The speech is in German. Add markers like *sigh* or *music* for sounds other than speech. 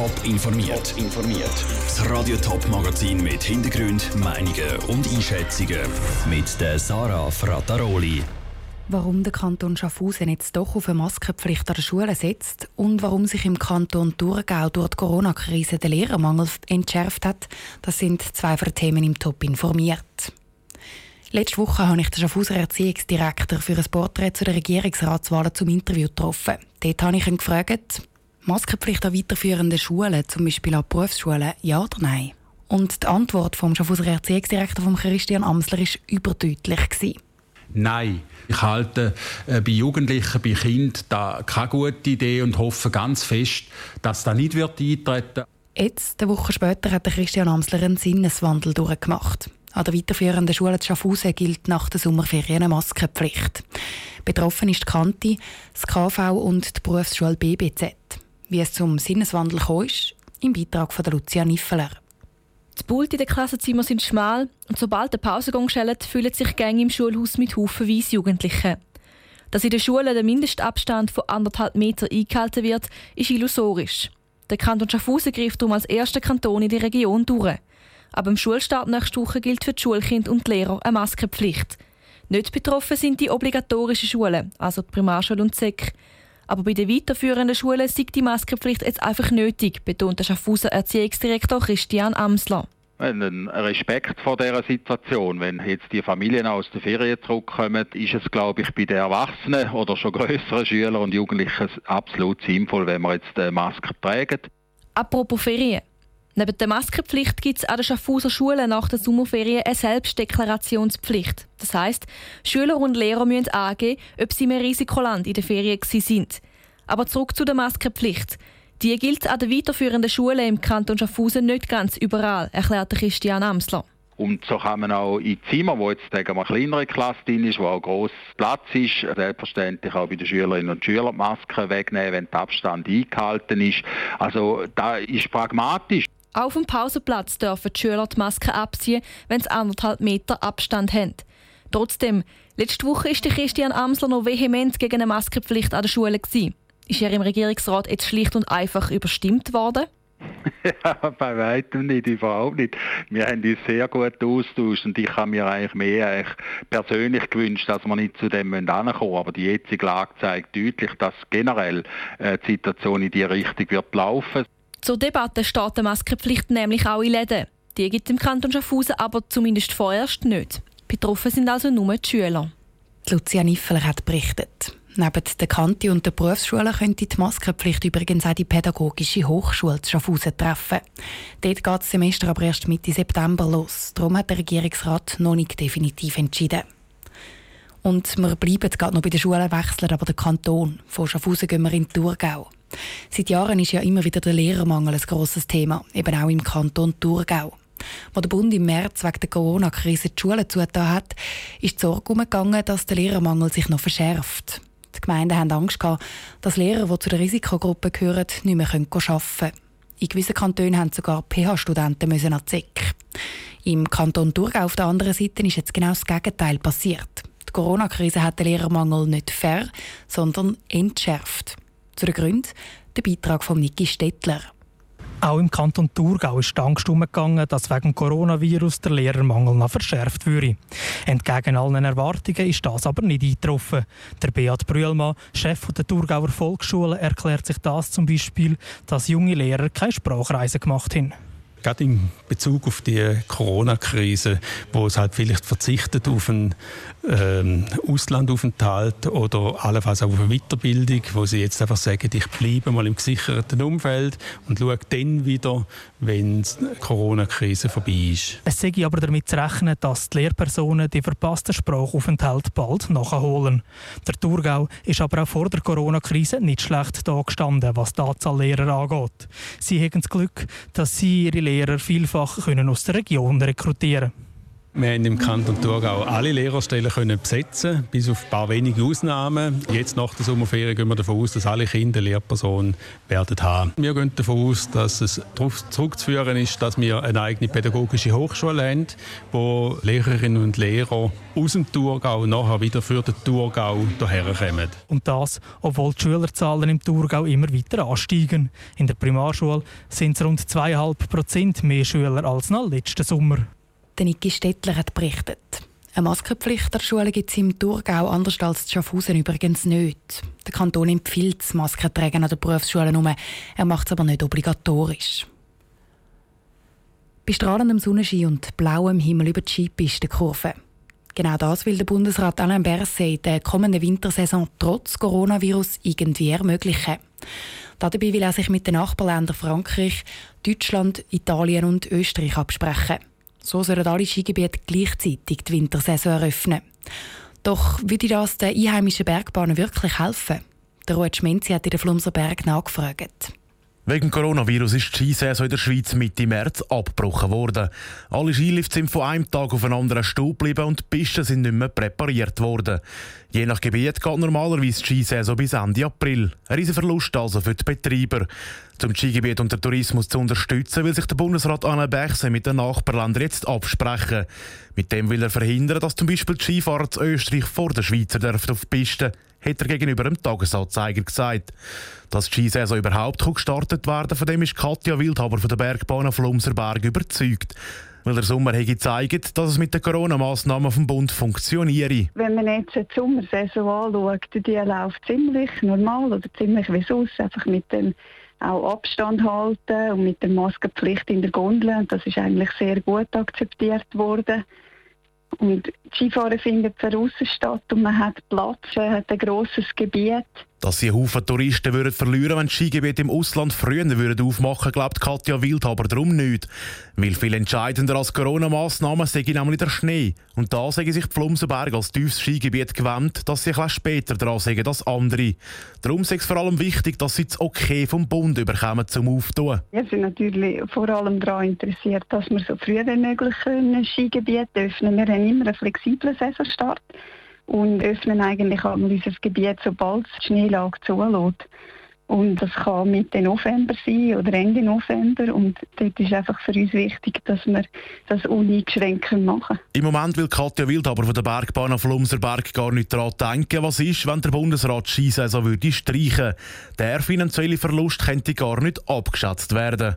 Top informiert. informiert. Das Radio Top Magazin mit Hintergrund, Meinungen und Einschätzungen mit der Sarah Frataroli. Warum der Kanton Schaffhausen jetzt doch auf eine Maskenpflicht an der Schule setzt und warum sich im Kanton Thurgau durch die Corona-Krise der Lehrermangel entschärft hat, das sind zwei von den Themen im Top informiert. Letzte Woche habe ich den Schaffhauser Erziehungsdirektor für ein Porträt zu den Regierungsratswahlen zum Interview getroffen. Dort habe ich ihn gefragt, Maskenpflicht an weiterführenden Schulen, zum Beispiel an Berufsschulen, ja oder nein? Und die Antwort vom Schaffhauser Erziehungsdirektor von Christian Amsler war überdeutlich. Nein, ich halte äh, bei Jugendlichen, bei Kindern da keine gute Idee und hoffe ganz fest, dass das nicht wird eintreten Jetzt, eine Woche später, hat Christian Amsler einen Sinneswandel durchgemacht. An der weiterführenden Schule Schaffhausen gilt nach der Sommerferien eine Maskenpflicht. Betroffen ist die Kante, das KV und die Berufsschule BBZ. Wie es zum Sinneswandel kam, im Beitrag von Lucia Niffeler. Die Pult in den Klassenzimmern sind schmal und sobald der Pausengang schellt, fühlen sich Gänge im Schulhaus mit haufenweise Jugendlichen. Dass in den Schulen der Mindestabstand von anderthalb Meter eingehalten wird, ist illusorisch. Der Kanton Schaffhausen greift darum als erster Kanton in die Region durch. Aber im Schulstart nächste Woche gilt für die Schulkinder und die Lehrer eine Maskenpflicht. Nicht betroffen sind die obligatorischen Schulen, also die Primarschule und die SEC. Aber bei den weiterführenden Schulen ist die Maskenpflicht jetzt einfach nötig, betont der Schaffhauser Erziehungsdirektor Christian Amsler. Einen Respekt vor dieser Situation. Wenn jetzt die Familien aus der Ferien zurückkommen, ist es, glaube ich, bei den Erwachsenen oder schon größeren Schülern und Jugendlichen absolut sinnvoll, wenn man jetzt eine Maske trägt. Apropos Ferien. Neben der Maskenpflicht gibt es an den Schaffhauser Schulen nach der Sommerferien eine Selbstdeklarationspflicht. Das heisst, Schüler und Lehrer müssen angeben, ob sie im Risikoland in der Ferien sind. Aber zurück zu der Maskenpflicht. Die gilt an den weiterführenden Schulen im Kanton Schaffhausen nicht ganz überall, erklärte Christian Amsler. Und so kann man auch in Zimmer, wo jetzt sagen wir, eine kleinere Klasse drin ist, wo auch gross Platz ist, selbstverständlich auch bei den Schülerinnen und Schülern die Masken wegnehmen, wenn der Abstand eingehalten ist. Also da ist pragmatisch. Auf dem Pausenplatz dürfen die Schüler die Maske abziehen, wenn sie anderthalb Meter Abstand haben. Trotzdem, letzte Woche ist Christian Amsler noch vehement gegen eine Maskenpflicht an der Schule. Gewesen. Ist er im Regierungsrat jetzt schlicht und einfach überstimmt worden? *laughs* ja, bei weitem nicht, überhaupt nicht. Wir haben uns sehr gut austauscht und ich habe mir eigentlich mehr eigentlich persönlich gewünscht, dass wir nicht zu dem ankommen Aber die jetzige Lage zeigt deutlich, dass generell äh, die Situation in die Richtung wird laufen. Zur Debatte steht die Maskenpflicht nämlich auch in Läden. Die gibt es im Kanton Schaffhausen aber zumindest vorerst nicht. Betroffen sind also nur die Schüler. Lucia Niffeler hat berichtet. Neben der Kante und der Berufsschule könnte die Maskenpflicht übrigens auch die Pädagogische Hochschule zu Schaffhausen treffen. Dort geht das Semester aber erst Mitte September los. Darum hat der Regierungsrat noch nicht definitiv entschieden. Und wir bleiben gerade noch bei den Schulen, wechseln aber den Kanton. Von Schaffhausen gehen wir in Thurgau. Seit Jahren ist ja immer wieder der Lehrermangel ein grosses Thema, eben auch im Kanton Thurgau. Als der Bund im März wegen der Corona-Krise die Schulen zugetan hat, ist die Sorge umgegangen, dass der Lehrermangel sich noch verschärft. Die Gemeinden haben Angst gehabt, dass Lehrer, die zu der Risikogruppe gehören, nicht mehr arbeiten können. In gewissen Kantonen haben sogar PH-Studenten an die SEC. Im Kanton Thurgau auf der anderen Seite ist jetzt genau das Gegenteil passiert. Die Corona-Krise hat den Lehrermangel nicht fair, sondern entschärft. Zu den Gründen der Beitrag von Niki Stettler. Auch im Kanton Thurgau ist die Angst umgegangen, dass wegen Coronavirus der Lehrermangel noch verschärft würde. Entgegen allen Erwartungen ist das aber nicht eingetroffen. Der Beat Brühlmann, Chef der Thurgauer Volksschule, erklärt sich das zum Beispiel, dass junge Lehrer keine Sprachreisen gemacht haben. Gerade in Bezug auf die Corona-Krise, wo es halt vielleicht verzichtet auf einen ähm, Auslandaufenthalt oder allenfalls auch auf eine Weiterbildung, wo sie jetzt einfach sagen, ich bleibe mal im gesicherten Umfeld und schaue dann wieder, wenn die Corona-Krise vorbei ist. Es sei aber damit zu rechnen, dass die Lehrpersonen die verpassten Sprachaufenthalt bald nachholen. Der Thurgau ist aber auch vor der Corona-Krise nicht schlecht da gestanden, was die Anzahl Lehrer angeht. Sie haben das Glück, dass sie ihre Lehrer vielfach können aus der Region rekrutieren können. Wir haben im Kanton Thurgau alle Lehrerstellen können besetzen, bis auf ein paar wenige Ausnahmen. Jetzt nach der Sommerferien gehen wir davon aus, dass alle Kinder Lehrpersonen werden haben. Wir gehen davon aus, dass es darauf zurückzuführen ist, dass wir eine eigene pädagogische Hochschule haben, wo Lehrerinnen und Lehrer aus dem Thurgau nachher wieder für den Thurgau hierher kommen. Und das, obwohl die Schülerzahlen im Thurgau immer weiter ansteigen. In der Primarschule sind es rund 2,5 Prozent mehr Schüler als noch letzten Sommer. Niki Stettler hat berichtet. Eine Maskenpflicht der Schule gibt es im Thurgau anders als in Schaffhausen übrigens nicht. Der Kanton empfiehlt das Maskentragen an den Berufsschulen um, er macht es aber nicht obligatorisch. Bei strahlendem Sonnenschein und blauem Himmel über die Skipistenkurve. Genau das will der Bundesrat Alain Berset in der kommenden Wintersaison trotz Coronavirus irgendwie ermöglichen. Dabei will er sich mit den Nachbarländern Frankreich, Deutschland, Italien und Österreich absprechen. So sollen alle Skigebiete gleichzeitig die Wintersaison eröffnen. Doch würde das den einheimischen Bergbahnen wirklich helfen? Der Ruud Schmenzi hat in der Flumser Berg nachgefragt. Wegen Coronavirus ist die Skisaison in der Schweiz Mitte März abgebrochen worden. Alle Skilifte sind von einem Tag auf einen anderen Stuhl geblieben und die Pisten sind nicht mehr präpariert worden. Je nach Gebiet geht normalerweise die Skisaison bis Ende April. Ein riesiger Verlust also für die Betreiber. Um das Skigebiet und den Tourismus zu unterstützen, will sich der Bundesrat Anne Berchse mit den Nachbarländern jetzt absprechen. Mit dem will er verhindern, dass zum Beispiel die Skifahrer zu Österreich vor den Schweizer auf die Piste, hat er gegenüber dem Tagesanzeiger gesagt. Dass die Skisaison überhaupt gestartet werden von dem ist Katja Wildhaber von der Bergbahn Flumserberg überzeugt. Weil der Sommer hat gezeigt, dass es mit den Corona-Massnahmen vom Bund funktioniere. Wenn man jetzt die Sommersaison anschaut, die läuft ziemlich normal oder ziemlich wie sonst, einfach mit dem auch Abstand halten und mit der Maskenpflicht in der Gondel. Das ist eigentlich sehr gut akzeptiert worden. Und Skifahren findet draußen statt und man hat Platz, man hat ein grosses Gebiet. Dass sie Haufen Touristen würden verlieren, wenn die Skigebiete im Ausland früher würden aufmachen, glaubt Katja Wild aber darum nicht. Weil viel entscheidender als Corona-Massnahmen sei nämlich der Schnee. Und da sagen sich die Flumsenberg als tiefes Skigebiet gewöhnt, dass sie etwas später dran sagen als andere. Darum ist es vor allem wichtig, dass sie das Okay vom Bund überkommen zum Auftun. Wir sind natürlich vor allem daran interessiert, dass wir so früh wie möglich ein Skigebiet öffnen. Wir haben immer einen flexiblen Saisonstart und öffnen eigentlich auch unser Gebiet, sobald die Schneelage zulässt. Und das kann Mitte November sein oder Ende November. Und dort ist einfach für uns wichtig, dass wir das uneingeschränkt machen. Im Moment will Katja Wild aber von der Bergbahn auf Lumserberg gar nicht daran denken, was ist, wenn der Bundesrat die Skisaison würde streichen. Der finanzielle Verlust könnte gar nicht abgeschätzt werden.